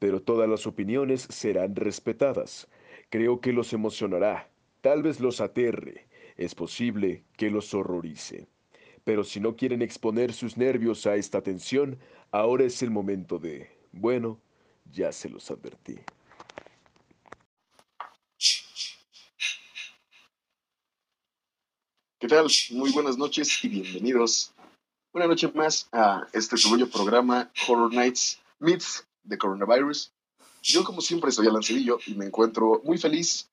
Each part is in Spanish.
pero todas las opiniones serán respetadas. Creo que los emocionará, tal vez los aterre, es posible que los horrorice. Pero si no quieren exponer sus nervios a esta tensión, ahora es el momento de... Bueno, ya se los advertí. ¿Qué tal? Muy buenas noches y bienvenidos una noche más a este su programa Horror Nights Meets de coronavirus. Yo, como siempre, soy Alan Cedillo y me encuentro muy feliz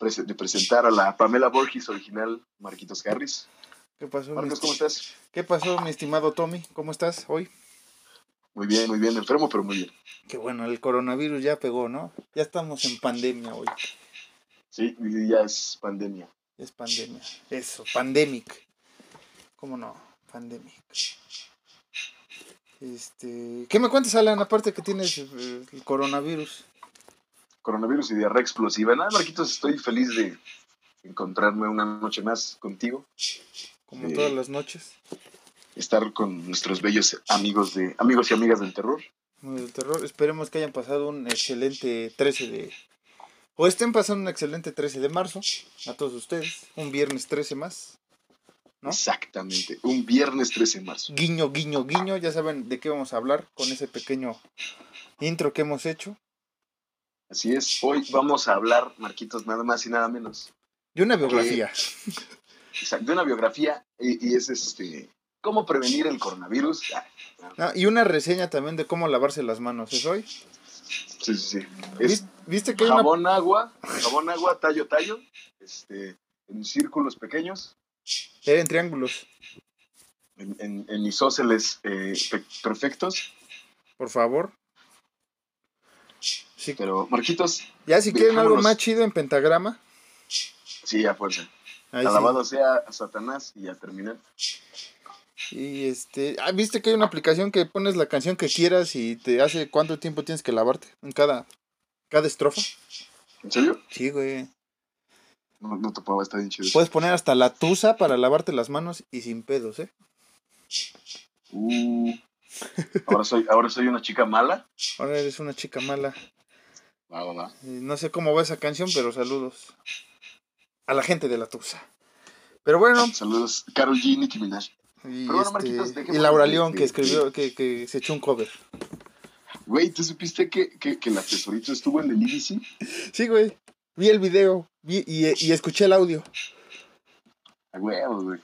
de presentar a la Pamela Borges original, Marquitos Harris. ¿Qué pasó? Marcos, ¿cómo estás? ¿Qué pasó, mi estimado Tommy? ¿Cómo estás hoy? Muy bien, muy bien, enfermo, pero muy bien. Qué bueno, el coronavirus ya pegó, ¿no? Ya estamos en pandemia hoy. Sí, ya es pandemia. Es pandemia. Eso, pandemic. ¿Cómo no? Pandemic. Este, ¿Qué me cuentas, Alan? Aparte que tienes el, coronavirus. Coronavirus y diarrea explosiva. Nada, Marquitos, estoy feliz de encontrarme una noche más contigo. Como todas las noches. Estar con nuestros bellos amigos de amigos y amigas del terror. Del terror. Esperemos que hayan pasado un excelente 13 de o estén pasando un excelente 13 de marzo a todos ustedes. Un viernes 13 más. Exactamente, un viernes 13 de marzo. Guiño, guiño, guiño, ya saben de qué vamos a hablar con ese pequeño intro que hemos hecho. Así es, hoy vamos a hablar, Marquitos, nada más y nada menos. De una biografía. exacto, de una biografía y, es este, cómo prevenir el coronavirus. Ah, y una reseña también de cómo lavarse las manos, ¿es hoy? Sí, sí, sí. ¿Viste que jabón agua, jabón agua, tallo, tallo, este, en círculos pequeños en triángulos. En, en, isósceles eh, perfectos. Por favor. Sí. Pero, Marquitos. Ya si quieren algo más chido en pentagrama. Sí, a fuerza. Alabado sea a Satanás y a terminar. Y este, ah, viste que hay una aplicación que pones la canción que quieras y te hace cuánto tiempo tienes que lavarte en cada, cada estrofa. ¿En serio? Sí, güey. No, no puedo estar bien chido. Puedes poner hasta la tusa para lavarte las manos y sin pedos, ¿eh? Uh, ahora, soy, ahora soy una chica mala. Ahora eres una chica mala. Va, va, va. No sé cómo va esa canción, pero saludos a la gente de la tusa. Pero bueno. Saludos, Carol G, Nicki Minaj. Y, este, y Laura León, que escribió, que, que se echó un cover. Güey, ¿tú supiste que, que, que la tesorito estuvo en el IBC? Sí, güey. Vi el video vi, y, escuché el audio.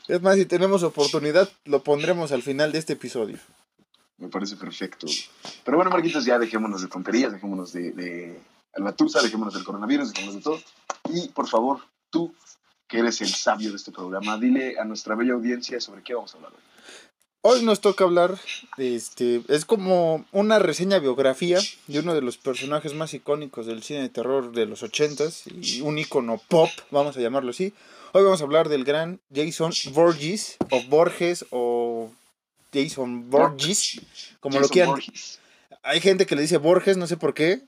Es más, si tenemos oportunidad, lo pondremos al final de este episodio. Me parece perfecto. Pero bueno, Marquitos, ya dejémonos de tonterías, dejémonos de, de dejémonos del coronavirus, dejémonos de todo. Y por favor, tú, que eres el sabio de este programa, dile a nuestra bella audiencia sobre qué vamos a hablar hoy. Hoy nos toca hablar, este, es como una reseña biografía de uno de los personajes más icónicos del cine de terror de los ochentas y un icono pop, vamos a llamarlo así. Hoy vamos a hablar del gran Jason Borges, o Borges, o Jason Borges, como lo quieran. Hay gente que le dice Borges, no sé por qué.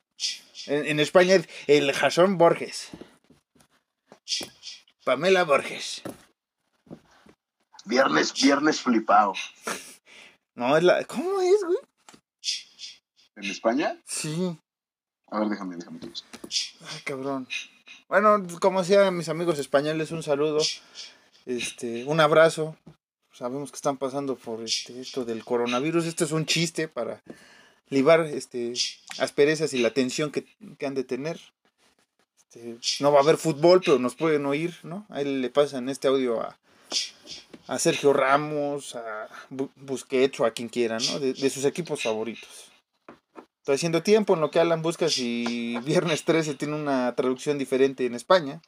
En, en España es el Jason Borges. Pamela Borges. Viernes, viernes flipado. No, es la. ¿Cómo es, güey? ¿En España? Sí. A ver, déjame, déjame. Ay, cabrón. Bueno, como decía mis amigos españoles, un saludo. Este, un abrazo. Sabemos que están pasando por este, esto del coronavirus. Esto es un chiste para libar este, asperezas y la tensión que, que han de tener. Este, no va a haber fútbol, pero nos pueden oír, ¿no? Ahí le pasan este audio a, a Sergio Ramos, a Busquets o a quien quiera, ¿no? De, sus equipos favoritos. Estoy haciendo tiempo en lo que Alan busca si Viernes 13 tiene una traducción diferente en España.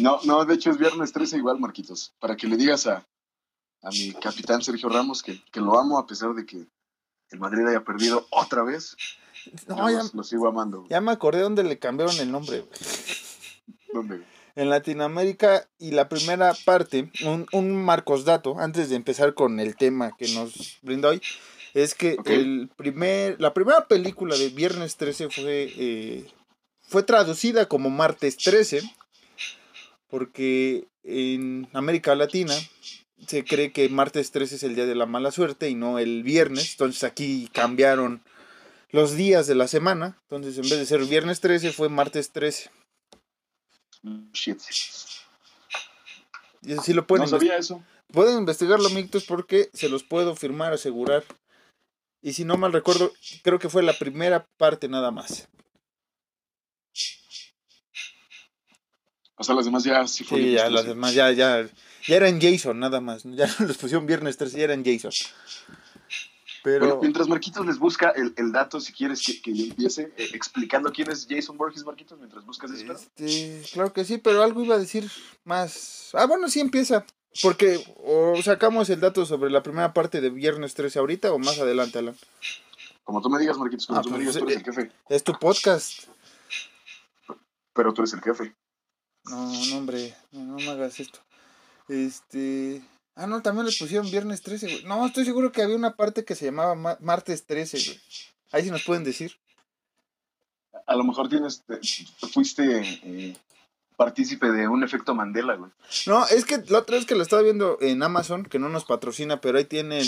No, no, de hecho es Viernes 13 igual, Marquitos. Para que le digas a, a mi capitán Sergio Ramos que, que, lo amo a pesar de que el Madrid haya perdido otra vez. No, Yo ya, los, los sigo amando. ya me acordé dónde le cambiaron el nombre. güey. ¿Dónde? En Latinoamérica y la primera parte, un, un Marcos Dato, antes de empezar con el tema que nos brinda hoy, es que el primer, la primera película de Viernes 13 fue, eh, fue traducida como Martes 13, porque en América Latina se cree que martes 13 es el día de la mala suerte y no el viernes, entonces aquí cambiaron los días de la semana, entonces en vez de ser viernes 13 fue martes 13. Shit. Y eso sí lo pueden No sabía eso. Pueden investigarlo, amiguitos, porque se los puedo firmar, asegurar. Y si no mal recuerdo, creo que fue la primera parte nada más. O sea, las demás ya sí fueron. Sí, ya las demás, ya, ya, ya eran Jason, nada más. Ya les pusieron viernes 13, ya eran Jason. Pero, Bueno, mientras Marquitos les busca el, el dato, si quieres que, que yo empiece eh, explicando quién es Jason Borges, Marquitos, mientras buscas eso. este, claro que sí, pero algo iba a decir más. Ah, bueno, sí empieza. Porque o sacamos el dato sobre la primera parte de viernes 13 ahorita o más adelante, Alan. Como tú me digas, Marquitos, como Ah, tú me pues, digas, tú eres eh, el jefe. Es tu podcast. Pero tú eres el jefe. No, no, hombre, no, no me hagas esto. Este. Ah, no, también le pusieron viernes 13, güey. No, estoy seguro que había una parte que se llamaba ma- martes 13, güey. Ahí sí nos pueden decir. A lo mejor tienes, te- fuiste eh, partícipe de un efecto Mandela, güey. No, es que la otra vez que lo estaba viendo en Amazon, que no nos patrocina, pero ahí tienen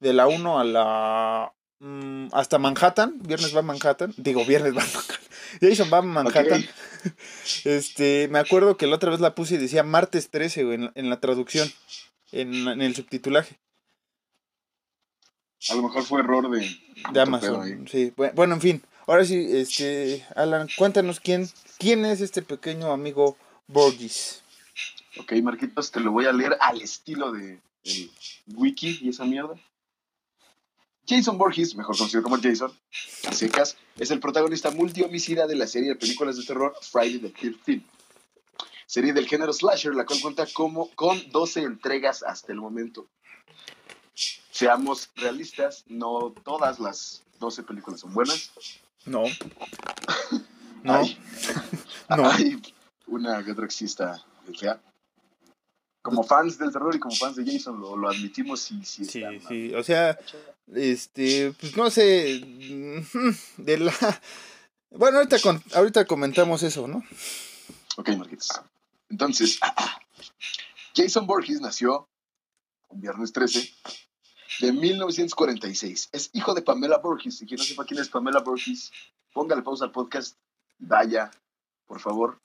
de la 1 a la. mm, hasta Manhattan. Viernes va a Manhattan. Digo, viernes va a Manhattan. Jason va a Manhattan. Este, me acuerdo que la otra vez la puse y decía martes 13, güey, en, la- en la traducción. En, en el subtitulaje. A lo mejor fue error de, de pedo. Amazon. Sí, bu- bueno, en fin. Ahora sí, este, Alan, cuéntanos quién, quién es este pequeño amigo Borges. Ok, Marquitos, te lo voy a leer al estilo de el wiki y esa mierda. Jason Borges, mejor conocido como Jason, a secas, es el protagonista multihomicida de la serie de películas de terror Friday the 13th. Serie del género slasher, la cual cuenta como, con 12 entregas hasta el momento. Seamos realistas, no todas las 12 películas son buenas. No. No, Hay, no. hay una que otra que sí está fea. Como fans del terror y como fans de Jason lo, lo admitimos y sí, Sí, sí, o sea, este, pues no sé, de la... Bueno, ahorita, con- ahorita comentamos eso, ¿no? Ok, Marquitos. Entonces, Jason Borges nació un viernes 13 de 1946. Es hijo de Pamela Borges. Y quien no sepa quién es Pamela Borges, póngale pausa al podcast vaya, por favor,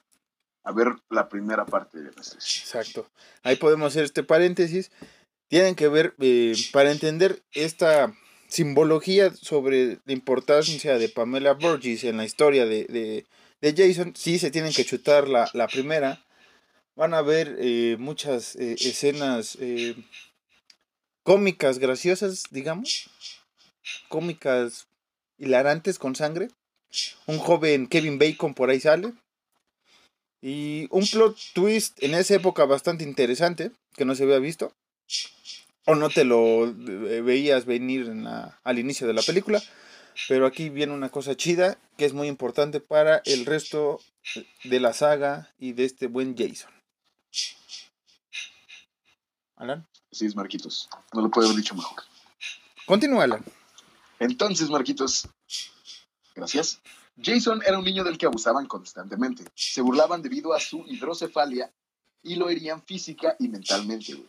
a ver la primera parte de viernes 13. Exacto. Ahí podemos hacer este paréntesis. Tienen que ver, eh, para entender esta simbología sobre la importancia de Pamela Burgess en la historia de, de, de Jason, sí se tienen que chutar la, la primera. Van a ver eh, muchas eh, escenas eh, cómicas, graciosas, digamos. Cómicas hilarantes con sangre. Un joven Kevin Bacon por ahí sale. Y un plot twist en esa época bastante interesante, que no se había visto. O no te lo eh, veías venir al inicio de la película. Pero aquí viene una cosa chida que es muy importante para el resto de la saga y de este buen Jason. Alan. Así es, Marquitos. No lo puedo haber dicho mejor. Continúa, Alan. Entonces, Marquitos, gracias. Jason era un niño del que abusaban constantemente. Se burlaban debido a su hidrocefalia y lo herían física y mentalmente. güey.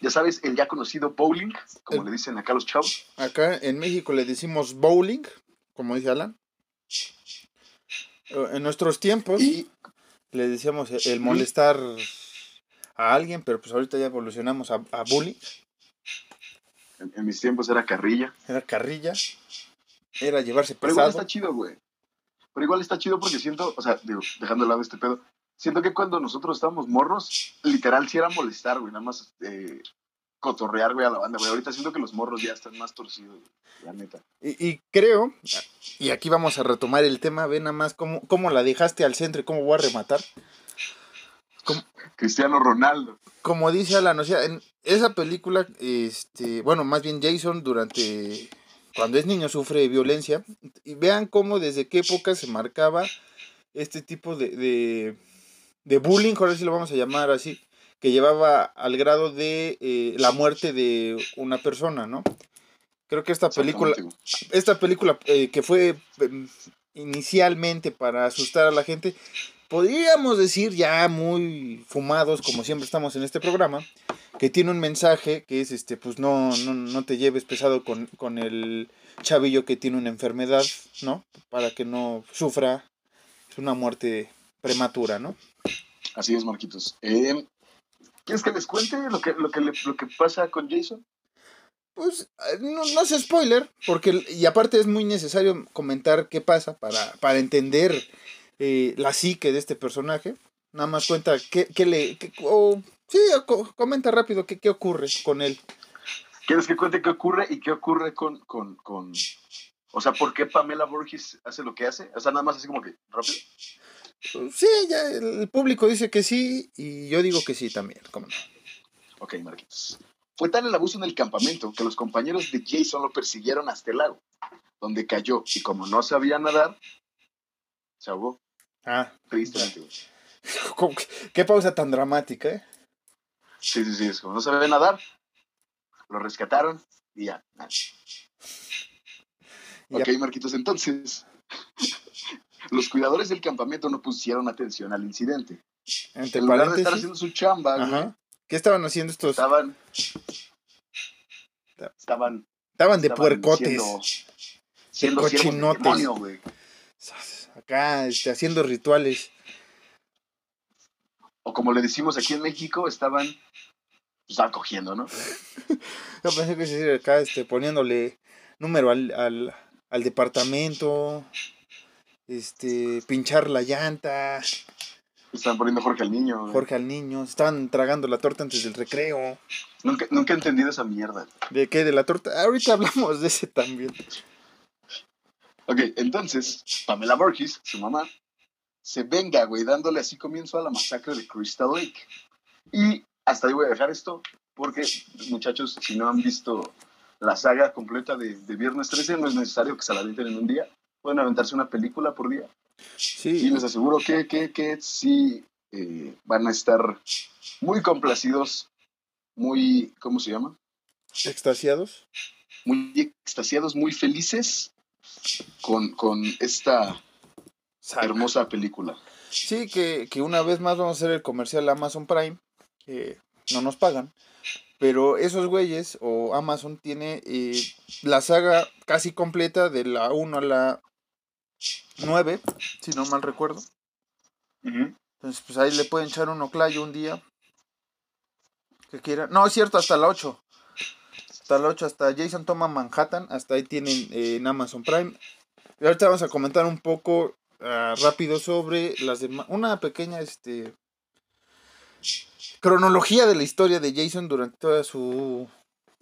Ya sabes, el ya conocido bowling, como El- le dicen acá los chavos. Acá en México le decimos bowling, como dice Alan. Eh, En nuestros tiempos Y le decíamos el- el molestar a alguien, pero pues ahorita ya evolucionamos a, a bullying. en, en mis tiempos era carrilla. Era carrilla. Era llevarse Pero igual pesado. está chido, güey. Pero igual está chido porque siento, o sea, digo, dejando de lado este pedo, siento que cuando nosotros estábamos morros, literal sí era molestar, güey, nada más eh, cotorrear, güey, a la banda, güey. Ahorita siento que los morros ya están más torcidos, güey, la neta. Y, y creo, y aquí vamos a retomar el tema, ve nada más cómo, cómo la dejaste al centro y cómo voy a rematar. Cristiano Ronaldo. Como dice Alan, o sea, en esa película, este, bueno, más bien Jason durante cuando es niño sufre violencia. Y vean cómo desde qué época se marcaba este tipo de, de, de bullying, ahora sí lo vamos a llamar así, que llevaba al grado de eh, la muerte de una persona, ¿no? Creo que esta película, esta película eh, que fue em, inicialmente para asustar a la gente, podríamos decir ya muy fumados, como siempre estamos en este programa, que tiene un mensaje que es este, pues no, no, no te lleves pesado con, con el chavillo que tiene una enfermedad, ¿no? Para que no sufra una muerte prematura, ¿no? Así es, Marquitos. Eh, ¿Quieres que les cuente lo que, lo que, lo que pasa con Jason? Pues eh, no, no es spoiler, porque y aparte es muy necesario comentar qué pasa para, para entender eh, la psique de este personaje. Nada más cuenta qué, qué le... Qué, sí, comenta rápido qué, qué ocurre con él. ¿Quieres que cuente qué ocurre y qué ocurre con, con, con... O sea, ¿por qué Pamela Borges hace lo que hace? O sea, nada más así como que rápido. Sí, ya el público dice que sí y yo digo que sí también, ¿cómo no? Ok, Marquitos. Fue tal el abuso en el campamento que los compañeros de Jason lo persiguieron hasta el lago, donde cayó y como no sabía nadar, se ahogó. Ah. Tristemente. ¿Qué pausa tan dramática, eh? Sí, sí, sí, es como no sabía nadar, lo rescataron y ya. Ok, Marquitos, entonces, los cuidadores del campamento no pusieron atención al incidente. Entre en lugar de estar haciendo su chamba, ¿Qué estaban haciendo estos? Estaban. Estaban. Estaban de puercotes. Siendo, de cochinotes. güey. Acá, este, haciendo rituales. O como le decimos aquí en México, estaban. Pues, acogiendo, ¿no? Yo pensé que se acá, este, poniéndole número al, al, al departamento este, pinchar la llanta. Estaban poniendo Jorge al niño. Jorge al niño. Estaban tragando la torta antes del recreo. Nunca, nunca he entendido esa mierda. ¿De qué? ¿De la torta? Ahorita hablamos de ese también. Ok, entonces, Pamela Borges, su mamá, se venga, güey, dándole así comienzo a la masacre de Crystal Lake. Y hasta ahí voy a dejar esto, porque, muchachos, si no han visto la saga completa de, de Viernes 13, no es necesario que se la en un día pueden aventarse una película por día. Sí. Y les aseguro que, que, que sí eh, van a estar muy complacidos, muy, ¿cómo se llama? Extasiados. Muy extasiados, muy felices con, con esta hermosa película. Sí, que, que, una vez más vamos a hacer el comercial Amazon Prime, que no nos pagan, pero esos güeyes o Amazon tiene eh, la saga casi completa de la 1 a la 9, si no mal recuerdo. Entonces, pues ahí le pueden echar un oclayo un día. Que quiera. No, es cierto, hasta la 8. Hasta la 8, hasta Jason toma Manhattan. Hasta ahí tienen eh, en Amazon Prime. Y ahorita vamos a comentar un poco uh, rápido sobre las demás. Una pequeña este, cronología de la historia de Jason durante toda su,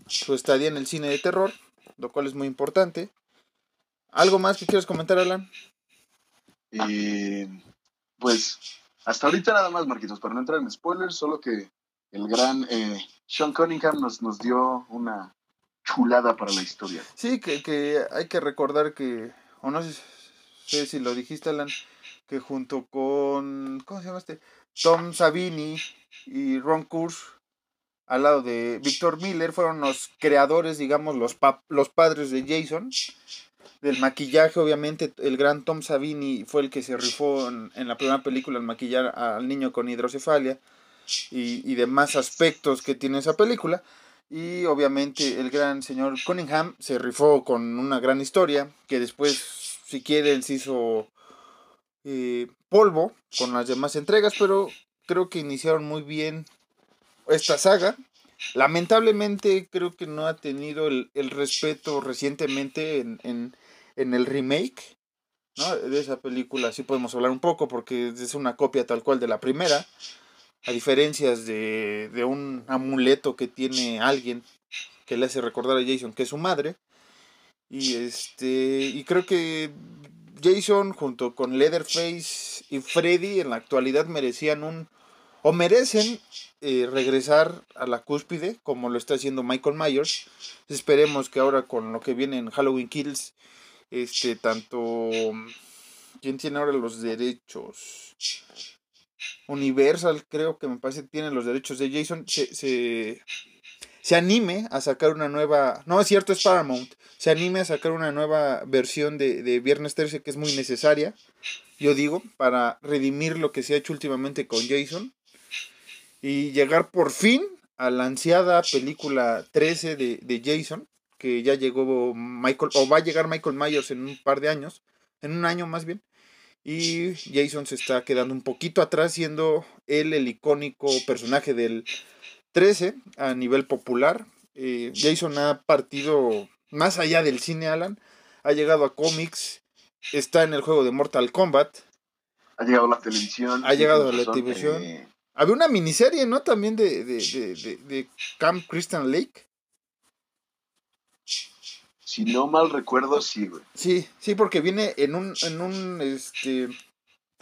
su estadía en el cine de terror. Lo cual es muy importante. ¿Algo más que quieras comentar, Alan? Y pues hasta ahorita nada más, Marquitos, para no entrar en spoilers, solo que el gran eh, Sean Cunningham nos, nos dio una chulada para la historia. Sí, que, que hay que recordar que, o no sé, si lo dijiste, Alan, que junto con, ¿cómo se llama este? Tom Savini y Ron Kurz, al lado de Victor Miller, fueron los creadores, digamos, los, los padres de Jason del maquillaje, obviamente, el gran Tom Savini fue el que se rifó en, la primera película al maquillar al niño con hidrocefalia y, y, demás aspectos que tiene esa película. Y obviamente el gran señor Cunningham se rifó con una gran historia que después, si quieren, se hizo eh, polvo con las demás entregas, pero creo que iniciaron muy bien esta saga. Lamentablemente creo que no ha tenido el, el respeto recientemente en, en, en el remake, ¿no? De esa película sí podemos hablar un poco porque es una copia tal cual de la primera, a diferencias de, de un amuleto que tiene alguien que le hace recordar a Jason que es su madre. Y este y creo que Jason junto con Leatherface y Freddy en la actualidad merecían un, o merecen eh, regresar a la cúspide, como lo está haciendo Michael Myers. Esperemos que ahora con lo que viene en Halloween Kills, este, tanto... ¿Quién tiene ahora los derechos? Universal, creo que me parece, tiene los derechos de Jason. Se, se, se anime a sacar una nueva. No, es cierto, es Paramount. Se anime a sacar una nueva versión de, de Viernes 13 que es muy necesaria, yo digo, para redimir lo que se ha hecho últimamente con Jason y llegar por fin a la ansiada película 13 de, de Jason, que ya llegó Michael, o va a llegar Michael Myers en un par de años, en un año más bien. Y Jason se está quedando un poquito atrás, siendo él el icónico personaje del 13 a nivel popular. Eh, Jason ha partido más allá del cine, Alan. Ha llegado a cómics, está en el juego de Mortal Kombat. Ha llegado a la televisión. Ha llegado a la televisión. Eh, Había una miniserie, ¿no? También de, de, de, de, de Camp Christian Lake. Si no mal recuerdo, sí, güey. Sí, sí, porque viene en un, en un, este,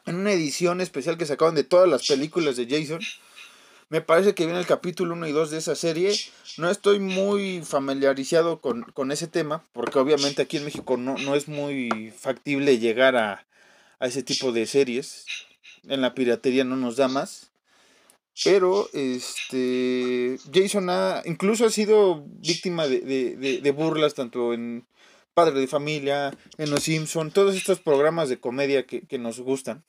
en una edición especial que sacaron de todas las películas de Jason. Me parece que viene el capítulo 1 y 2 de esa serie. No estoy muy familiarizado con, con ese tema, porque obviamente aquí en México no, no es muy factible llegar a, a ese tipo de series. En la piratería no nos da más. Pero este Jason ha incluso ha sido víctima de, de, de, de burlas tanto en Padre de Familia, en Los Simpson, todos estos programas de comedia que, que nos gustan.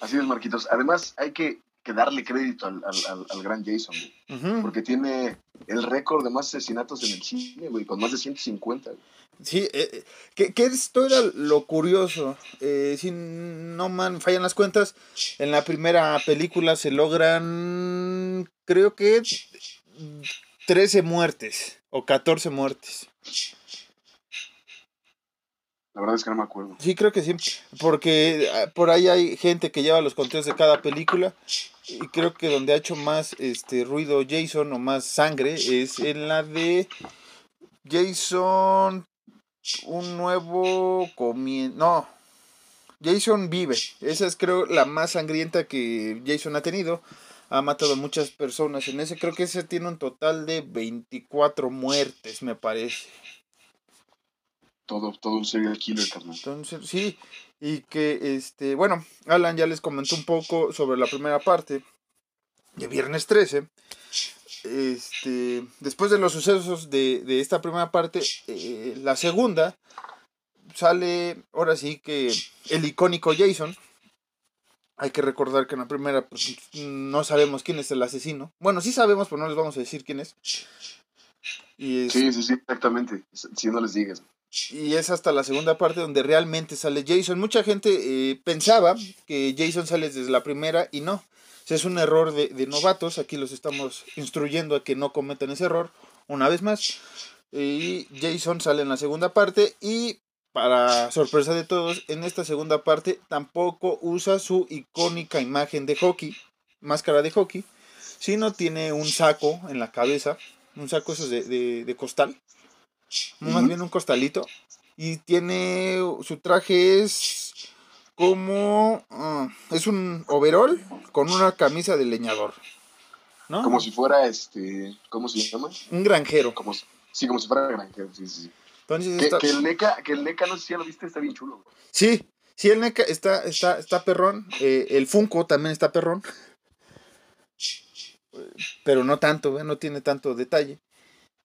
Así es, Marquitos. Además, hay que, que darle crédito al, al, al, al gran Jason. Ujú. Porque tiene el récord de más asesinatos en el cine, güey, con más de 150. güey. Sí, eh, eh, que, esto era lo curioso. Eh, no man, fallan las cuentas, en la primera película se logran, creo que 13 muertes o 14 muertes. La verdad es que no me acuerdo. Sí, creo que sí, porque ah, por ahí hay gente que lleva los conteos de cada película y creo que donde ha hecho más este ruido Jason o más sangre es en la de Jason un nuevo comienzo. No. Jason vive. Esa es creo la más sangrienta que Jason ha tenido. Ha matado a muchas personas en ese. Creo que ese tiene un total de 24 muertes, me parece. Todo, todo un serial killer, carnal. Entonces, sí. Y que, este, bueno, Alan ya les comentó un poco sobre la primera parte de Viernes 13. Este, después de los sucesos de, de esta primera parte, eh, la segunda sale, ahora sí que el icónico Jason. Hay que recordar que en la primera pues, no sabemos quién es el asesino. Bueno, sí sabemos, pero no les vamos a decir quién es. Y es, Sí, sí, sí, exactamente. Si no les digas. Y es hasta la segunda parte donde realmente sale Jason. Mucha gente eh, pensaba que Jason sale desde la primera y no. Es un error de, novatos. Aquí los estamos instruyendo a que no cometan ese error una vez más. Y Jason sale en la segunda parte y para sorpresa de todos, en esta segunda parte tampoco usa su icónica imagen de hockey, máscara de hockey, sino tiene un saco en la cabeza, un saco de costal, más bien un costalito, y tiene, su traje es como, ah, es un overall con una camisa de leñador, ¿no? Como si fuera este. ¿Cómo se llama? Un granjero. Como si- sí, como si fuera granjero. Sí, sí. Entonces Que, está- que el NECA, que el NECA, no sé si ya lo viste, está bien chulo. güey. Sí, sí, el NECA está, está, está perrón. eh, el Funko también está perrón. Pero no tanto, ¿eh? no tiene tanto detalle.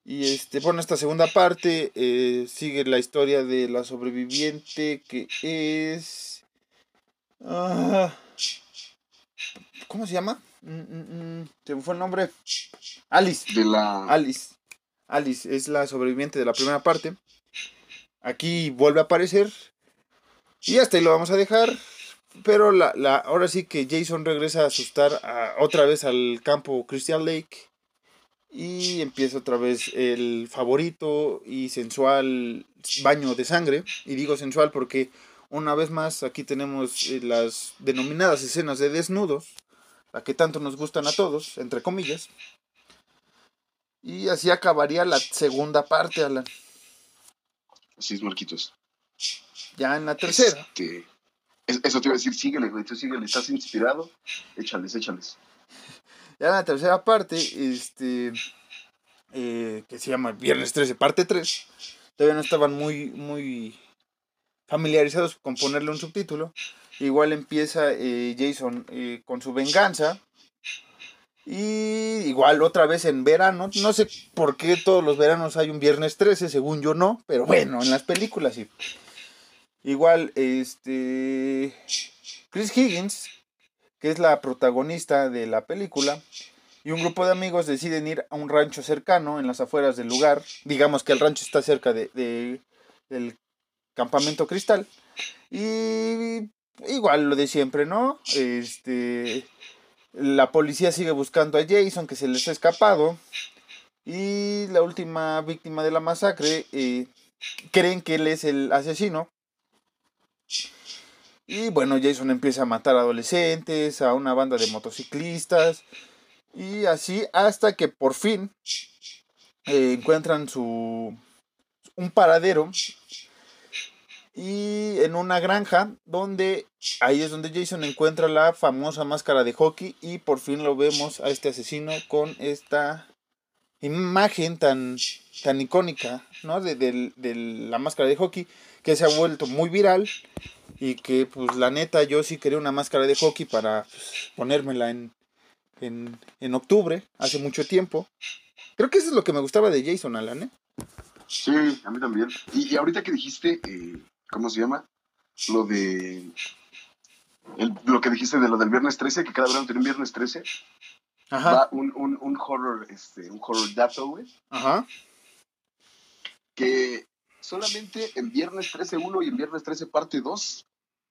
Y este, bueno, esta segunda parte eh, sigue la historia de la sobreviviente que es. ah, ¿Cómo se llama? Mm, mm, mm, se me fue el nombre. Alice. De la. Alice. Alice es la sobreviviente de la primera parte. Aquí vuelve a aparecer. Y hasta ahí lo vamos a dejar. Pero la, la, ahora sí que Jason regresa a asustar a- otra vez al campo Crystal Lake. Y empieza otra vez el favorito y sensual baño de sangre. Y digo sensual porque una vez más aquí tenemos eh, las denominadas escenas de desnudos. La que tanto nos gustan a todos, entre comillas. Y así acabaría la segunda parte, Alan. Así es, Marquitos. Ya en la tercera. Este, Es- Eso te iba a decir, síguele, güey, tú síguele, estás inspirado, échales, échales. Ya en la tercera parte, este, eh, que se llama Viernes 13, parte 3, todavía no estaban muy, muy familiarizados con ponerle un subtítulo. Igual empieza eh, Jason eh, con su venganza. Y igual otra vez en verano. No sé por qué todos los veranos hay un viernes 13, según yo no. Pero bueno, en las películas sí. Igual, este. Chris Higgins, que es la protagonista de la película, y un grupo de amigos deciden ir a un rancho cercano en las afueras del lugar. Digamos que el rancho está cerca de, de- del campamento cristal. Y igual lo de siempre, ¿no? Este. La policía sigue buscando a Jason, que se les ha escapado. Y la última víctima de la masacre eh, creen que él es el asesino. Y bueno, Jason empieza a matar adolescentes, a una banda de motociclistas. Y así hasta que por fin eh, encuentran su un paradero y en una granja donde ahí es donde Jason encuentra la famosa máscara de hockey y por fin lo vemos a este asesino con esta imagen tan tan icónica ¿no? de, de la máscara de hockey que se ha vuelto muy viral y que pues la neta yo sí quería una máscara de hockey para pues, ponérmela en, en, en octubre, hace mucho tiempo. Creo que eso es lo que me gustaba de Jason Alan, ¿eh? Sí, a mí también. Y, y ahorita que dijiste, eh, ¿cómo se llama? Lo de. el- lo que dijiste de lo del viernes 13, que cada verano tiene un viernes 13. Ajá, Va un, un, un horror, este, un horror dato, güey. ajá. Que solamente en viernes 13 1 y en viernes 13 parte 2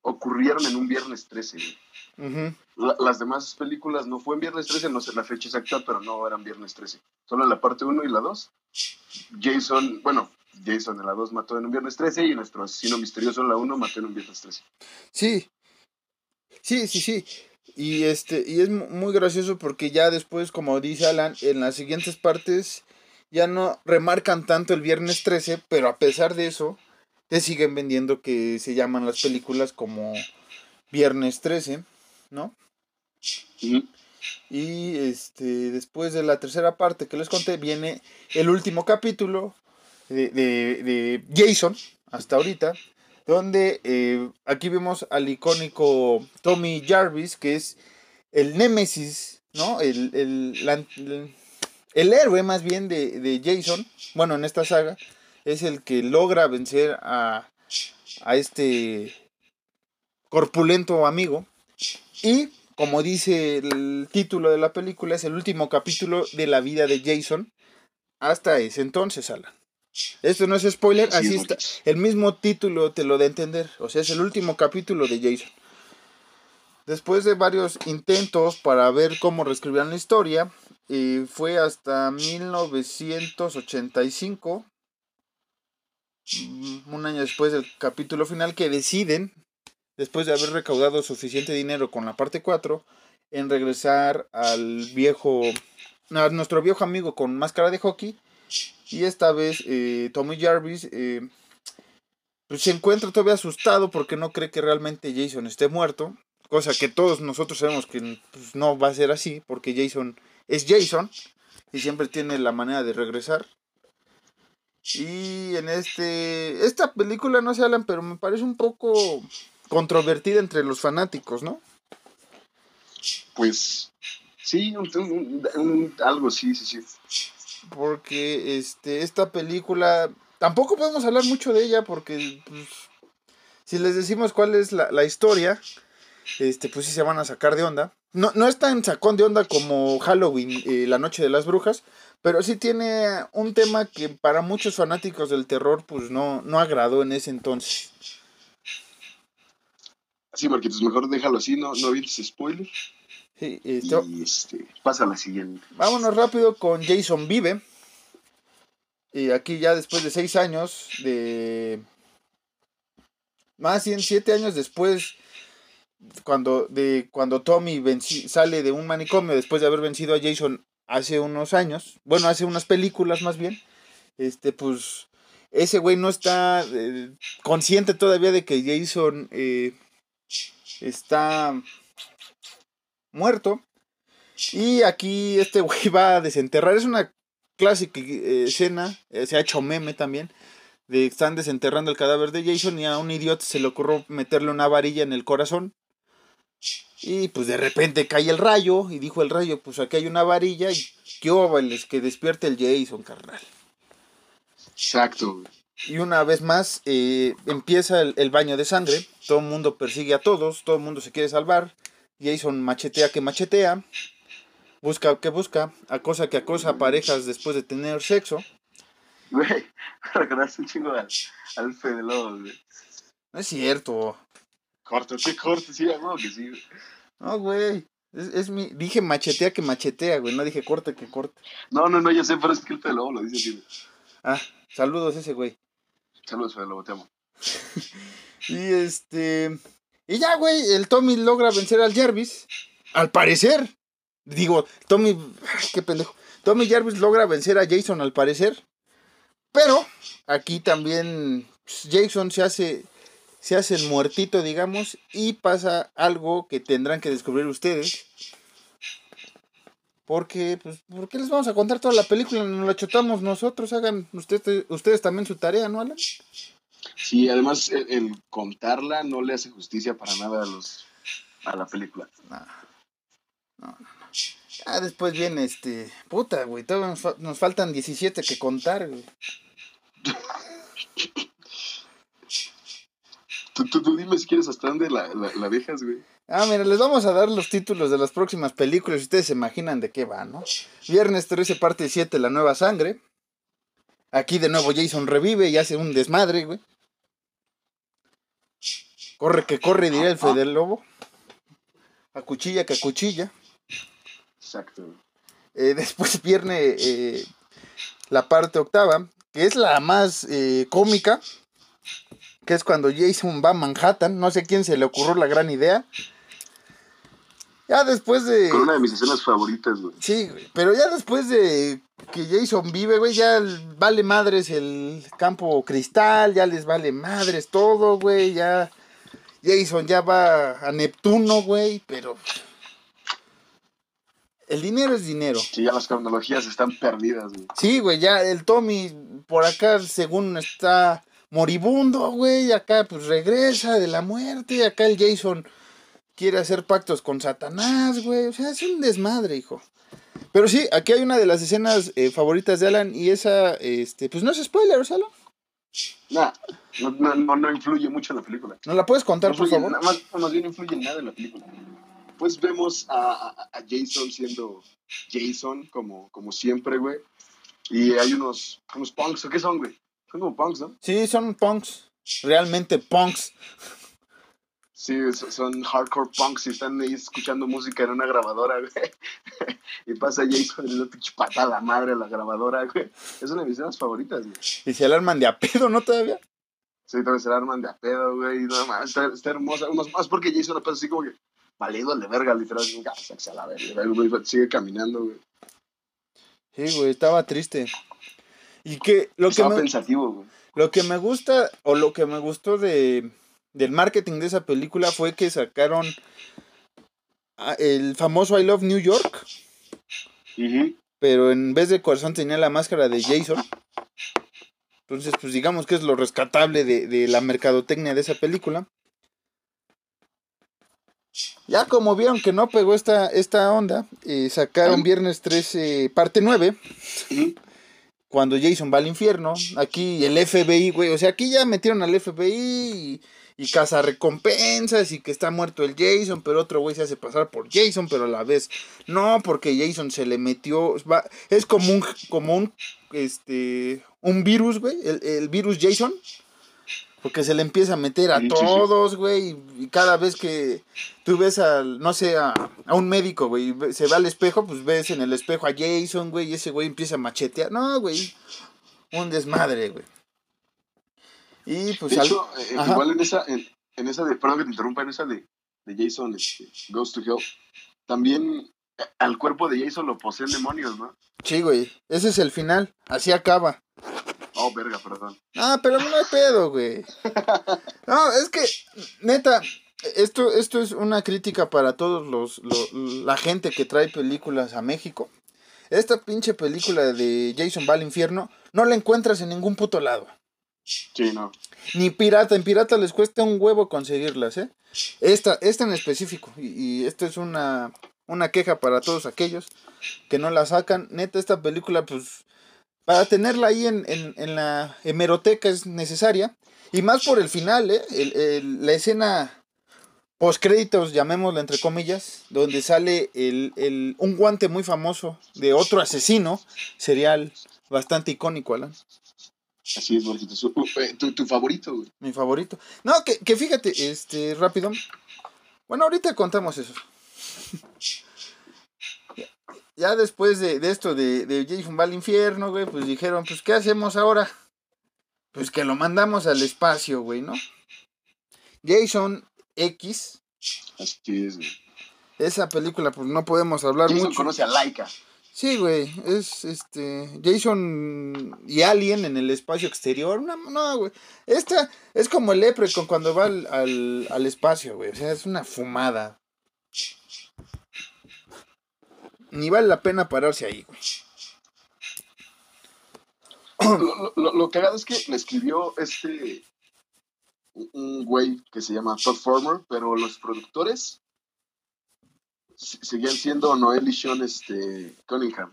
ocurrieron en un viernes 13, güey. ujú. La- las demás películas no fue en viernes 13, no sé la fecha exacta, pero no eran viernes 13. Solo en la parte 1 y la 2. Jason, bueno, Jason en la 2 mató en un viernes 13 y nuestro asesino misterioso en la 1 mató en un viernes 13. Sí. Sí, sí, sí. Y este, y es mu- muy gracioso porque ya después, como dice Alan, en las siguientes partes ya no remarcan tanto el viernes 13, pero a pesar de eso, te siguen vendiendo que se llaman las películas como Viernes 13, ¿no? Y este, después de la tercera parte que les conté, viene el último capítulo de, de- de Jason, hasta ahorita, donde eh, aquí vemos al icónico Tommy Jarvis, que es el némesis, ¿no? El, el, la- el- el héroe más bien de, de Jason, bueno, en esta saga, es el que logra vencer a, a este corpulento amigo. Y, como dice el título de la película, es el último capítulo de la vida de Jason hasta ese entonces, Alan. Esto no es spoiler, Así así es, está. El mismo título te lo a entender. O sea, es el último capítulo de Jason. Después de varios intentos para ver cómo reescribían la historia, eh, fue hasta 1985, mm, un año después del capítulo final, que deciden, después de haber recaudado suficiente dinero con la parte 4, en regresar al viejo, a nuestro viejo amigo con máscara de hockey. Y esta vez eh, Tommy Jarvis eh, pues se encuentra todavía asustado porque no cree que realmente Jason esté muerto. Cosa que todos nosotros sabemos que pues, no va a ser así porque Jason es Jason y siempre tiene la manera de regresar. Y en este esta película no se hablan, pero me parece un poco controvertida entre los fanáticos, ¿no? Pues sí, un- un- un- algo sí, sí, sí. Porque este, esta película. Tampoco podemos hablar mucho de ella. Porque pues, si les decimos cuál es la, la historia. Este, pues sí se van a sacar de onda. No, no es tan sacón de onda como Halloween, eh, la noche de las brujas. Pero sí tiene un tema que para muchos fanáticos del terror, pues no, no agradó en ese entonces. Sí, Marquitos, mejor déjalo así, no, no avientes spoiler. Sí, este, Y este, pasa a la siguiente. Vámonos rápido con Jason Vive. Y aquí ya después de seis años de... Más bien siete años después, cuando, de, cuando Tommy venci- sale de un manicomio después de haber vencido a Jason hace unos años, bueno, hace unas películas más bien, este, pues, ese güey no está eh, consciente todavía de que Jason eh, está muerto. Y aquí este güey va a desenterrar. Es una clásica eh, escena, se ha hecho meme también, de están desenterrando el cadáver de Jason y a un idiota se le ocurrió meterle una varilla en el corazón. Y pues de repente cae el rayo y dijo el rayo, pues aquí hay una varilla y qué óvales, que despierte el Jason, carnal. Exacto. Y una vez más eh, empieza el, el, baño de sangre, todo el mundo persigue a todos, todo el mundo se quiere salvar, Jason machetea que machetea, busca que busca, acosa que acosa a parejas después de tener sexo. Güey, un chingo al, al Fede Lobo, güey. No es cierto. Corto, qué corto, sí, no, que sí. No, güey. Es, es, mi. Dije machetea que machetea, güey. No dije corte que corte. No, no, no, yo sé, pero es que el Lobo lo dice así. Ah, saludos ese güey. Saludos, Fede Lobo, te amo. y este. Y ya, güey, el Tommy logra vencer al Jarvis. Al parecer. Digo, Tommy. Qué pendejo. Tommy Jarvis logra vencer a Jason al parecer. Pero aquí también pues, Jason se hace. Se hace el muertito, digamos. Y pasa algo que tendrán que descubrir ustedes. Porque, pues, ¿por qué les vamos a contar toda la película? Nos la chotamos nosotros. Hagan ustedes, ustedes también su tarea, ¿no, Alan? Sí, además el, el, contarla no le hace justicia para nada a los a la película. No, no, no. Ya después viene este. Puta, güey. Todavía nos, fa nos, faltan 17 que contar, güey. Tú, tú, tú, dime si quieres hasta dónde la, la, la dejas, güey. Ah, mira, les vamos a dar los títulos de las próximas películas. Ustedes se imaginan de qué va, ¿no? Viernes 13, parte 7, La Nueva Sangre. Aquí de nuevo Jason revive y hace un desmadre, güey. Corre que corre, diría el Fede Lobo. A cuchilla que a cuchilla. Exacto. Eh, después viene eh, la parte octava, que es la más eh, cómica, que es cuando Jason va a Manhattan. No sé quién se le ocurrió la gran idea. Ya después de. Con una de mis escenas favoritas, güey. Sí, güey. Pero ya después de que Jason vive, güey, ya vale madres el campo cristal, ya les vale madres todo, güey. Ya. Jason ya va a Neptuno, güey, pero. El dinero es dinero. Sí, ya las cronologías están perdidas, güey. Sí, güey, ya el Tommy por acá, según está moribundo, güey, acá pues regresa de la muerte, acá el Jason quiere hacer pactos con Satanás, güey. O sea, es un desmadre, hijo. Pero sí, aquí hay una de las escenas eh, favoritas de Alan y esa, este, pues no es spoiler, ¿Alan? Nah, no, no, no, no, influye mucho en la película. ¿No la puedes contar, no por favor? Nada más, más bien influye en nada en la película. Pues vemos a, a, a Jason siendo Jason, como, como siempre, güey. Y hay unos, unos punks, ¿o qué son, güey? Son como punks, ¿no? Sí, son punks. Realmente punks. Sí, son hardcore punks y están ahí escuchando música en una grabadora, güey. y pasa Jason y le pinche pata a la madre a la grabadora, güey. Es una de mis escenas favoritas, güey. Y se alarman de a pedo, ¿no? Todavía. Sí, todavía se alarman de a pedo, güey. No, está, está hermosa. Más, más porque Jason pasa así como que valido de verga, literal. Ya, se la verga, güey. Sigue caminando, güey. Sí, güey, estaba triste. Y que lo estaba que me, pensativo, güey. Lo que me gusta, o lo que me gustó de del marketing de esa película fue que sacaron el famoso I Love New York. Uh -huh. Pero en vez de corazón tenía la máscara de Jason. Entonces, pues digamos que es lo rescatable de, de la mercadotecnia de esa película. Ya como vieron que no pegó esta, esta onda, eh, sacaron viernes 13, parte 9. Uh -huh. Cuando Jason va al infierno. Aquí el FBI, güey. O sea, aquí ya metieron al FBI y y caza recompensas y que está muerto el Jason, pero otro güey se hace pasar por Jason, pero a la vez no, porque Jason se le metió, va, es como un, como un, este, un virus, güey, el, el, virus Jason, porque se le empieza a meter a Sí, todos, güey, y, y cada vez que tú ves al, no sé, a, a un médico, güey, se va al espejo, pues ves en el espejo a Jason, güey, y ese güey empieza a machetear, no, güey, un desmadre, güey. Y pues De al- hecho, eh, Ajá. igual en esa, en, en esa de, perdón que te interrumpa, en esa de, de Jason este, Goes to Hell, también eh, al cuerpo de Jason lo poseen demonios, ¿no? Sí, güey. Ese es el final. Así acaba. Oh, verga, perdón. Ah, pero no hay pedo, güey. No, es que, neta, esto, esto es una crítica para todos los, los, la gente que trae películas a México. Esta pinche película de Jason va al infierno no la encuentras en ningún puto lado. Sí, no. Ni pirata, en pirata les cuesta un huevo conseguirlas, ¿eh? Esta, esta en específico, y, y esta es una, una queja para todos aquellos que no la sacan. Neta, esta película, pues, para tenerla ahí en, en, en la hemeroteca es necesaria. Y más por el final, ¿eh? El- el- la escena post créditos, llamémosla entre comillas, donde sale el, el, un guante muy famoso de otro asesino serial bastante icónico, Alan. Así es. Uh, eh, tu, tu favorito, güey. Mi favorito. No, que, que fíjate, este, rápido. Bueno, ahorita contamos eso. Ya- después de, de esto de, de Jason va al infierno, güey, pues dijeron, pues, ¿qué hacemos ahora? Pues que lo mandamos al espacio, güey, ¿no? Jason X, Así es, güey. esa película, pues no podemos hablar Jason mucho. conoce a Laika. Sí, güey, es este Jason y Alien en el espacio exterior. No, no, güey. Esta es como el Leprechaun cuando va al, al, al espacio, güey. O sea, es una fumada. Ni vale la pena pararse ahí, güey. Lo, lo, lo- es que le escribió este. un- güey que se llama Todd Former, pero los productores se- seguían siendo Noel y Sean este, Cunningham.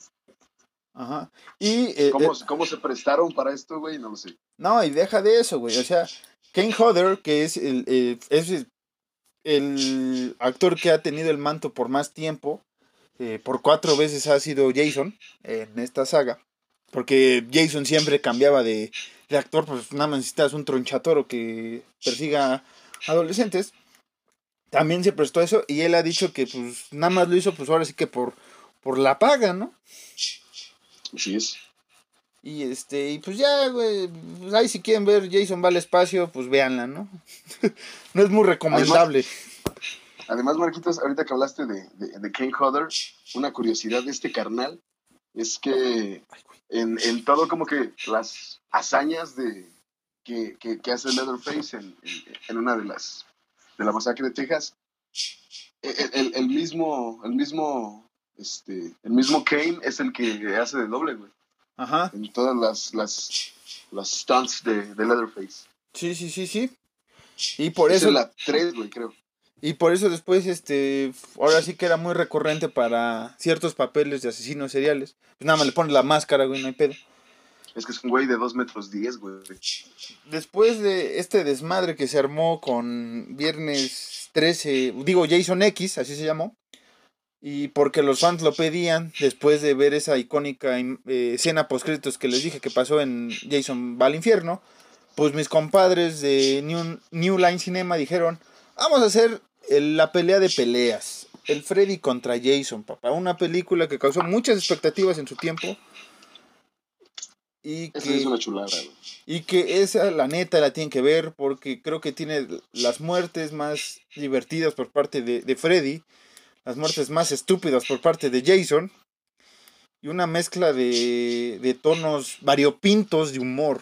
Ajá. Y, eh, ¿Cómo, eh, ¿Cómo se prestaron para esto, güey? No lo sé. no, y deja de eso, güey. O sea, Kane Hodder, que es el, el- es el- el actor que ha tenido el manto por más tiempo, eh, por cuatro veces ha sido Jason en esta saga. Porque Jason siempre cambiaba de, de actor, pues nada más necesitas un tronchatoro que persiga adolescentes. También se prestó eso y él ha dicho que pues nada más lo hizo pues ahora sí que por, por la paga, ¿no? Así es. Y este, y pues ya, güey, pues ahí si quieren ver Jason va al espacio, pues véanla, ¿no? no es muy recomendable. Además, Marquitos, ahorita que hablaste de, de, de Kane Hodder, una curiosidad de este carnal es que en, en todo como que las hazañas de que, que, que hace Leatherface en, en, en una de las de la masacre de Texas, el, el- el mismo, el mismo, este, el mismo Kane es el que hace de doble, güey, Ajá. en todas las, las, las stunts de, de Leatherface. Sí, sí, sí, sí. Y por es eso, la 3, güey, creo. Y por eso después, este, ahora sí que era muy recurrente para ciertos papeles de asesinos seriales. Pues nada más le pones la máscara, güey, no hay pedo. Es que es un güey de 2 metros 10, güey. Después de este desmadre que se armó con Viernes 13, digo Jason X, así se llamó, y porque los fans lo pedían, después de ver esa icónica eh, escena postcritos que les dije que pasó en Jason va al infierno, pues mis compadres de New, New Line Cinema dijeron, vamos a hacer el- la pelea de peleas, el Freddy contra Jason, papá, una película que causó muchas expectativas en su tiempo. Y Esa que... es una chulada, güey. Y que esa, la neta, la tienen que ver porque creo que tiene las muertes más divertidas por parte de, de Freddy, las muertes más estúpidas por parte de Jason, y una mezcla de, de tonos variopintos de humor.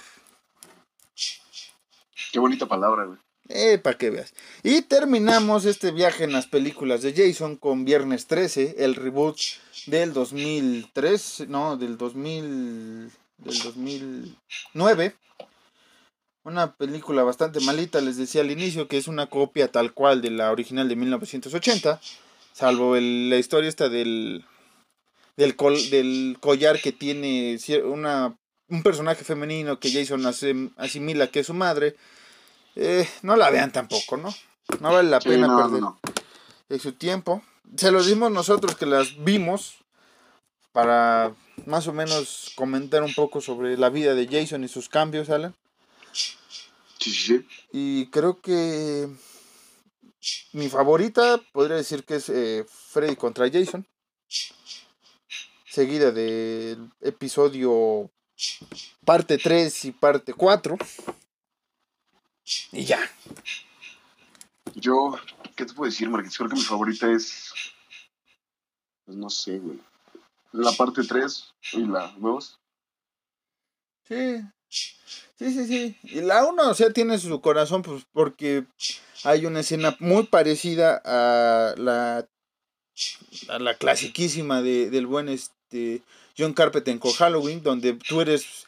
Qué bonita palabra, güey. Eh, para que veas. Y terminamos este viaje en las películas de Jason con Viernes 13, el reboot del 2003, no, del 2000, del 2009. Una película bastante malita, les decía al inicio, que es una copia tal cual de la original de 1980, salvo el- la historia esta del, del, col- del collar que tiene una, un personaje femenino que Jason asim- asimila que es su madre. Eh, no la vean tampoco, ¿no? No vale la pena no, perder no. de su tiempo. Se los dimos nosotros que las vimos para más o menos comentar un poco sobre la vida de Jason y sus cambios, Alan. Sí. Y creo que mi favorita podría decir que es eh, Freddy contra Jason. Seguida del episodio parte 3 y parte 4. Y ya. Yo, ¿qué te puedo decir, Marqués? Creo que mi favorita es. Pues no sé, güey. La parte 3 y la 2. Sí. Sí, sí, sí. Y la 1, o sea, tiene su corazón, pues porque hay una escena muy parecida a la a la clasiquísima de, del buen este John Carpenter con Halloween, donde tú eres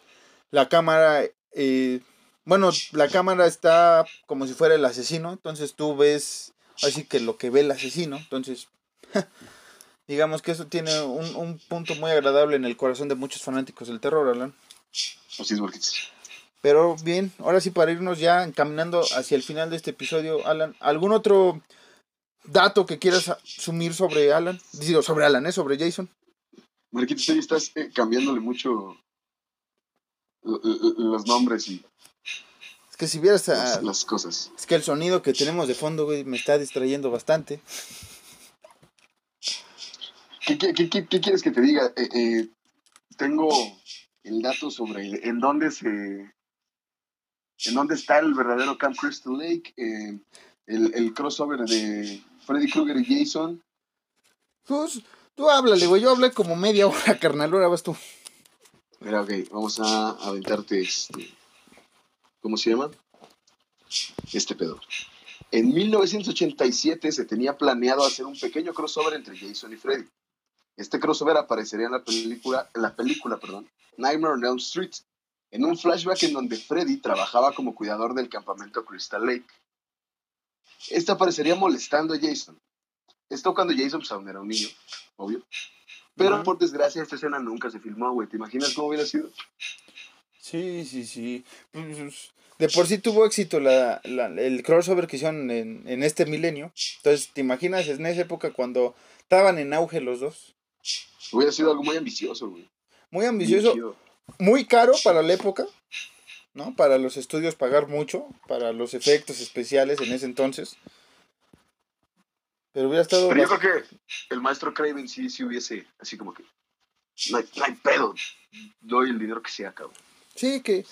la cámara, eh, bueno, la cámara está como si fuera el asesino, entonces tú ves así que lo que ve el asesino, entonces digamos que eso tiene un, un, punto muy agradable en el corazón de muchos fanáticos del terror, Alan. Así es, Pero bien, ahora sí para irnos ya encaminando hacia el final de este episodio, Alan, ¿algún otro dato que quieras sumir sobre Alan? Digo, sobre Alan, ¿eh? Sobre Jason. Marquitos, ahí estás eh, cambiándole mucho los nombres y... Que si vieras las, cosas. Es que el sonido que tenemos de fondo, güey, me está distrayendo bastante. ¿Qué, quieres que te diga? Eh, eh, tengo el dato sobre en dónde se... En dónde está el verdadero Camp Crystal Lake, el, el crossover de Freddy Krueger y Jason. Pues, tú háblale, güey. Yo hablé como media hora, carnal. Ahora vas tú. Mira, ok, vamos a aventarte este. ¿Cómo se llama? Este pedo. En 1987 se tenía planeado hacer un pequeño crossover entre Jason y Freddy. Este crossover aparecería en la película, en la película, perdón, Nightmare on Elm Street, en un flashback en donde Freddy trabajaba como cuidador del campamento Crystal Lake. Este aparecería molestando a Jason. Esto cuando Jason pues, aún era un niño, obvio. Pero por desgracia esta escena nunca se filmó, güey. ¿Te imaginas cómo hubiera sido? Sí, sí, sí. Pues, de por sí tuvo éxito la, el crossover que hicieron en, en, este milenio. Entonces, ¿te imaginas en esa época cuando estaban en auge los dos? Hubiera sido algo muy ambicioso, güey. Muy ambicioso. Muy caro para la época. ¿no? Para los estudios pagar mucho, para los efectos especiales en ese entonces. Pero hubiera estado... Pero yo creo que el maestro Craven sí, sí hubiese, así como que, no hay, pedo, doy el dinero que sea, cabrón. Sí, que,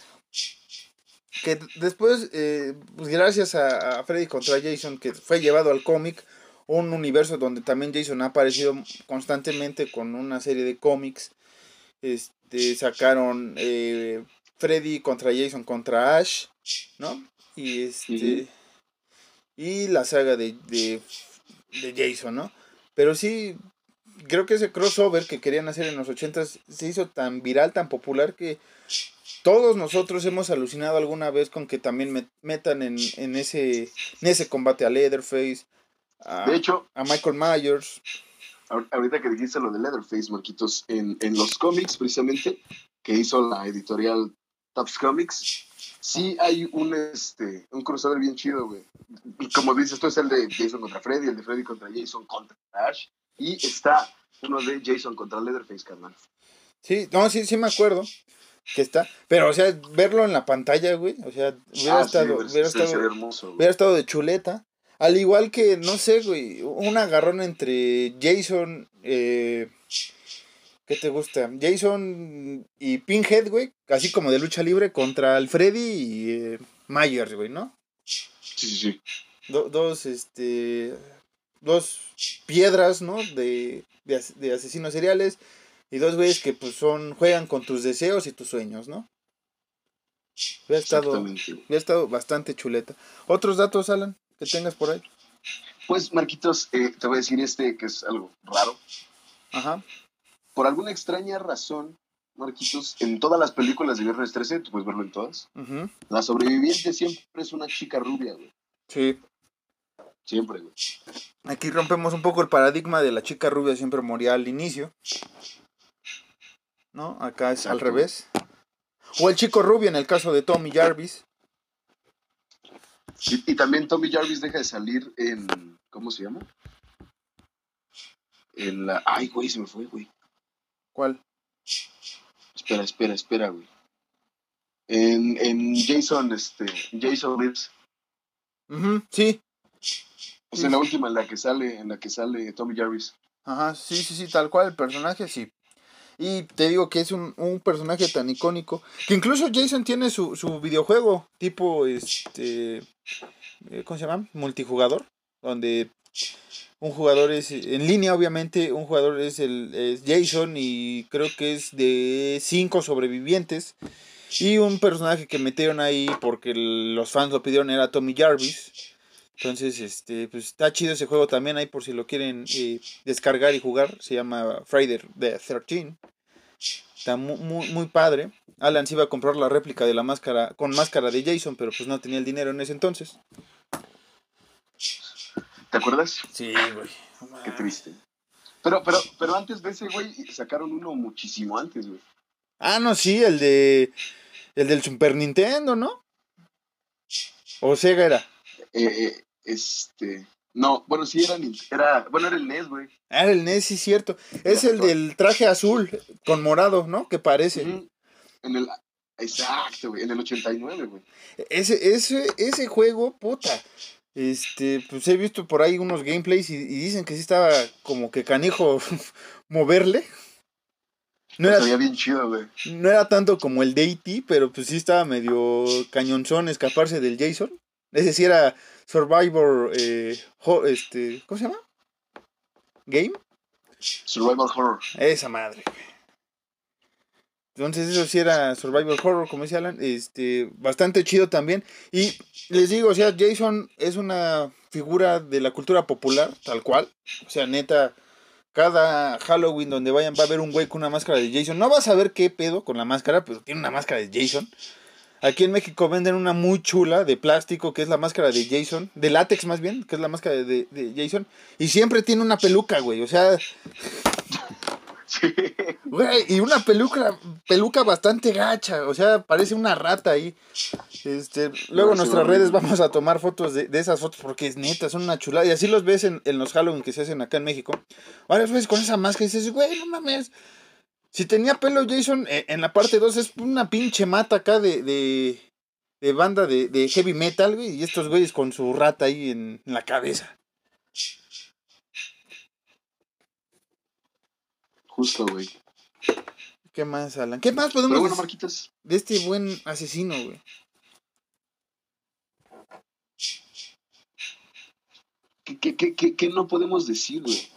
que después, eh, pues gracias a, Freddy contra Jason, que fue llevado al cómic, un universo donde también Jason ha aparecido constantemente con una serie de cómics. Este, sacaron eh, Freddy contra Jason contra Ash, ¿no? Y este. Y la saga de, de, Jason, ¿no? Pero sí, creo que ese crossover que querían hacer en los 80 se hizo tan viral, tan popular que todos nosotros hemos alucinado alguna vez con que también metan en, en, ese, en ese combate a Leatherface, a, de hecho, a Michael Myers. Ahorita que dijiste lo de Leatherface, Marquitos, en, en los cómics precisamente que hizo la editorial Tops Comics, sí hay un, este, un crossover bien chido, güey. Como dices, esto es el de Jason contra Freddy, el de Freddy contra Jason contra Ash, y está uno de Jason contra Leatherface, carnal. Sí, no, sí, sí me acuerdo que está, pero o sea, verlo en la pantalla, güey, o sea, hubiera ah, estado, hubiera, estado hermoso, hubiera estado de chuleta. Al igual que, no sé, güey, un agarrón entre Jason, eh, ¿Qué te gusta? Jason y Pinhead, güey. Así como de lucha libre contra el Freddy y eh, Myers, güey, ¿no? Sí, sí, sí. dos, este. Dos piedras, ¿no? De, de, asesinos seriales. Y dos güeyes que pues son. juegan con tus deseos y tus sueños, ¿no? ha estado, estado bastante chuleta. ¿Otros datos, Alan, que tengas por ahí? Pues, Marquitos, eh, te voy a decir este que es algo raro. Ajá por alguna extraña razón, Marquitos, en todas las películas de Viernes 13, tú puedes verlo en todas, la sobreviviente siempre es una chica rubia, güey. Sí. Siempre, güey. Aquí rompemos un poco el paradigma de la chica rubia siempre moría al inicio. ¿No? Acá es al revés. O el chico rubio en el caso de Tommy Jarvis. Y, y, también Tommy Jarvis deja de salir en. ¿Cómo se llama? En la. Ay, güey, se me fue, güey. ¿Cuál? Espera, espera, espera, güey. En, en Jason, este, Jason Lives. sí. O sea, en la última en la que sale, en la que sale Tommy Jarvis. Ajá, sí, sí, sí, tal cual el personaje, sí. Y te digo que es un, un personaje tan icónico. Que incluso Jason tiene su, su videojuego, tipo este. Eh, ¿Cómo se llama? Multijugador. Donde un jugador es en línea, obviamente, un jugador es el Jason y creo que es de cinco sobrevivientes. Y un personaje que metieron ahí porque los fans lo pidieron era Tommy Jarvis. Entonces, este, pues está chido ese juego también ahí por si lo quieren eh, descargar y jugar. Se llama Friday the 13. Está muy, muy, muy, padre. Alan se iba a comprar la réplica de la máscara con máscara de Jason, pero pues no tenía el dinero en ese entonces. ¿Te acuerdas? Sí, güey. Qué triste. Pero, pero, pero antes de ese, güey, sacaron uno muchísimo antes, güey. Ah, no, sí, el de. El del Super Nintendo, ¿no? ¿O Sega era? Eh, eh, este. No, bueno, sí era, era. Bueno, era el NES, güey. Ah, era el NES, sí, cierto. Es el del traje azul con morado, ¿no? Que parece. En el. Exacto, güey. En el 89, güey. Ese, ese, ese juego, puta. Este, pues he visto por ahí unos gameplays y, dicen que sí estaba como que canijo moverle. No era, bien chido, güey. No era tanto como el DT, pero pues sí estaba medio cañonzón escaparse del Jason. Ese sí era Survivor, eh, este, ¿cómo se llama? ¿Game? Survival Horror. Esa madre, Entonces eso sí era Survival Horror, como decía Alan, este, bastante chido también. Y les digo, o sea, Jason es una figura de la cultura popular, tal cual. O sea, neta, cada Halloween donde vayan va a haber un güey con una máscara de Jason. No vas a ver qué pedo con la máscara, pero tiene una máscara de Jason. Aquí en México venden una muy chula de plástico, que es la máscara de Jason, de látex más bien, que es la máscara de, de Jason. Y siempre tiene una peluca, güey. O sea, Güey, y una peluca, peluca bastante gacha, o sea, parece una rata ahí. Este, luego en nuestras redes vamos a tomar fotos de, esas fotos porque es neta, son una chulada. Y así los ves en, los Halloween que se hacen acá en México. Varias veces con esa máscara y dices, güey, no mames. Si tenía pelo Jason, eh, en la parte 2 es una pinche mata acá de, de, banda de, heavy metal, güey. Y estos güeyes con su rata ahí en la cabeza. Justo, güey. ¿Qué más, Alan? ¿Qué más podemos Pero bueno, Marquitos. de este buen asesino, güey? ¿Qué, qué, qué, qué no podemos decir, güey?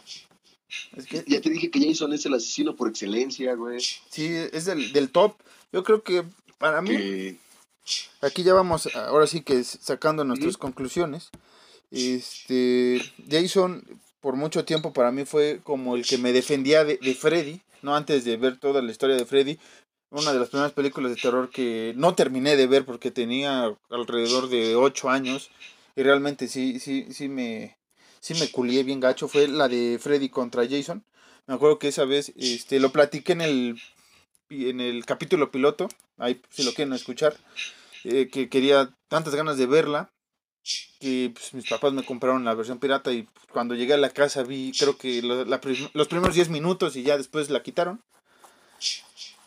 Es que, ya te dije que Jason es el asesino por excelencia, güey. Sí, es del, del top. Yo creo que para mí. Aquí ya vamos, ahora sí que sacando nuestras conclusiones. Este. Jason, por mucho tiempo para mí fue como el que me defendía de, Freddy, ¿no? Antes de ver toda la historia de Freddy. Una de las primeras películas de terror que no terminé de ver porque tenía alrededor de 8 años. Y realmente sí, sí, sí me, sí me culié bien gacho. Fue la de Freddy contra Jason. Me acuerdo que esa vez este, lo platiqué en el, en el capítulo piloto. Ahí si lo quieren escuchar. Eh, que quería tantas ganas de verla que pues, mis papás me compraron la versión pirata y cuando llegué a la casa vi creo que los primeros 10 minutos y ya después la quitaron.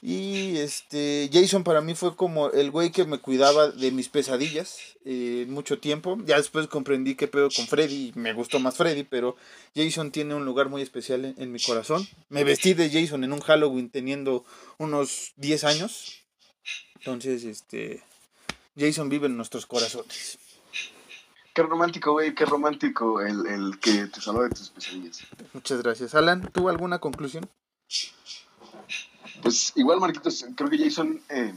Y este Jason para mí fue como el güey que me cuidaba de mis pesadillas eh, mucho tiempo. Ya después comprendí qué pedo con Freddy me gustó más Freddy, pero Jason tiene un lugar muy especial en, en mi corazón. Me vestí de Jason en un Halloween teniendo unos 10 años. Entonces, este Jason vive en nuestros corazones. Qué romántico, güey, qué romántico el, el, que te salva de tus pesadillas. Muchas gracias. Alan, ¿tú alguna conclusión? Pues igual, Marquitos, creo que Jason eh,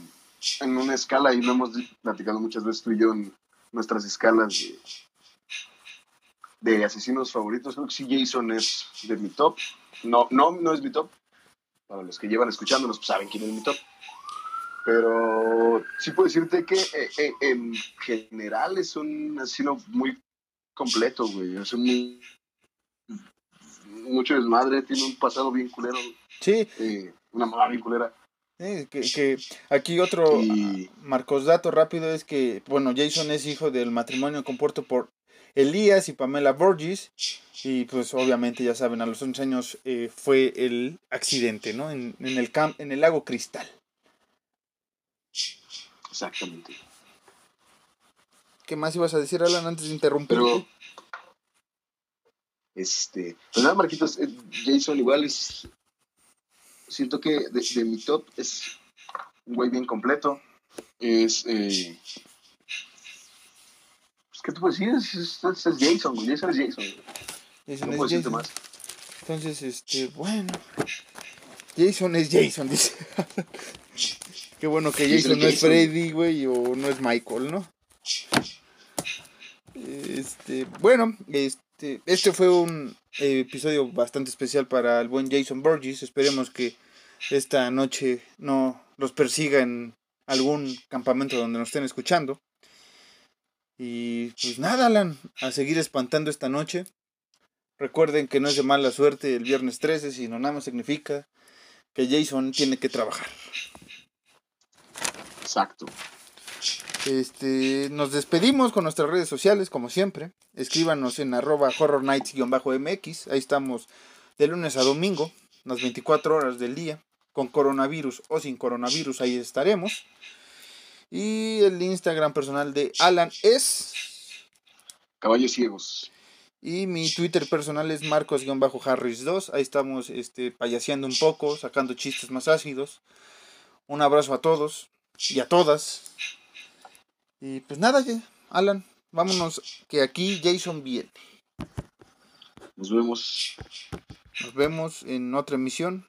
en una escala, y lo hemos platicado muchas veces tú y yo en nuestras escalas de, de asesinos favoritos, creo que sí Jason es de mi top. No, no, no es mi top. Para los que llevan escuchándonos, pues saben quién es mi top. Pero sí puedo decirte que eh, eh, en general es un asesino muy completo, güey. Es un mucho desmadre, tiene un pasado bien culero. Sí. Eh, una mamá bien culera. que, aquí otro Marcos dato rápido es que, bueno, Jason es hijo del matrimonio compuesto por Elías y Pamela Borges. Y pues obviamente ya saben, a los 11 años fue el accidente, ¿no? En, en el, camp, en el lago Cristal. Exactamente. ¿Qué más ibas a decir, Alan, antes de interrumpir? este, pues nada, Marquitos, eh, Jason igual es, siento que de, mi top es un güey bien completo. Es, eh, pues, ¿qué te puedo decir? Es, es, Jason, güey, Jason es Jason. Jason no es Jason. Más. Entonces, este, bueno, Jason es Jason, dice. Qué bueno que Jason no es Jason. Freddy, güey, o no es Michael, ¿no? Este, bueno, este, este fue un eh, episodio bastante especial para el buen Jason Burgess. Esperemos que esta noche no los persiga en algún campamento donde nos estén escuchando. Y pues nada, Alan, a seguir espantando esta noche. Recuerden que no es de mala suerte el viernes 13, sino nada más significa que Jason tiene que trabajar. Exacto. Este, nos despedimos con nuestras redes sociales, como siempre. Escríbanos en arroba horror nights-mx. Ahí estamos de lunes a domingo, las 24 horas del día. Con coronavirus o sin coronavirus, ahí estaremos. Y el Instagram personal de Alan es. Caballos ciegos. Y mi Twitter personal es Marcos-Harris2. Ahí estamos este, payaseando un poco, sacando chistes más ácidos. Un abrazo a todos y a todas. Y pues nada, Alan, vámonos, que aquí Jason viene. Nos vemos. Nos vemos en otra emisión.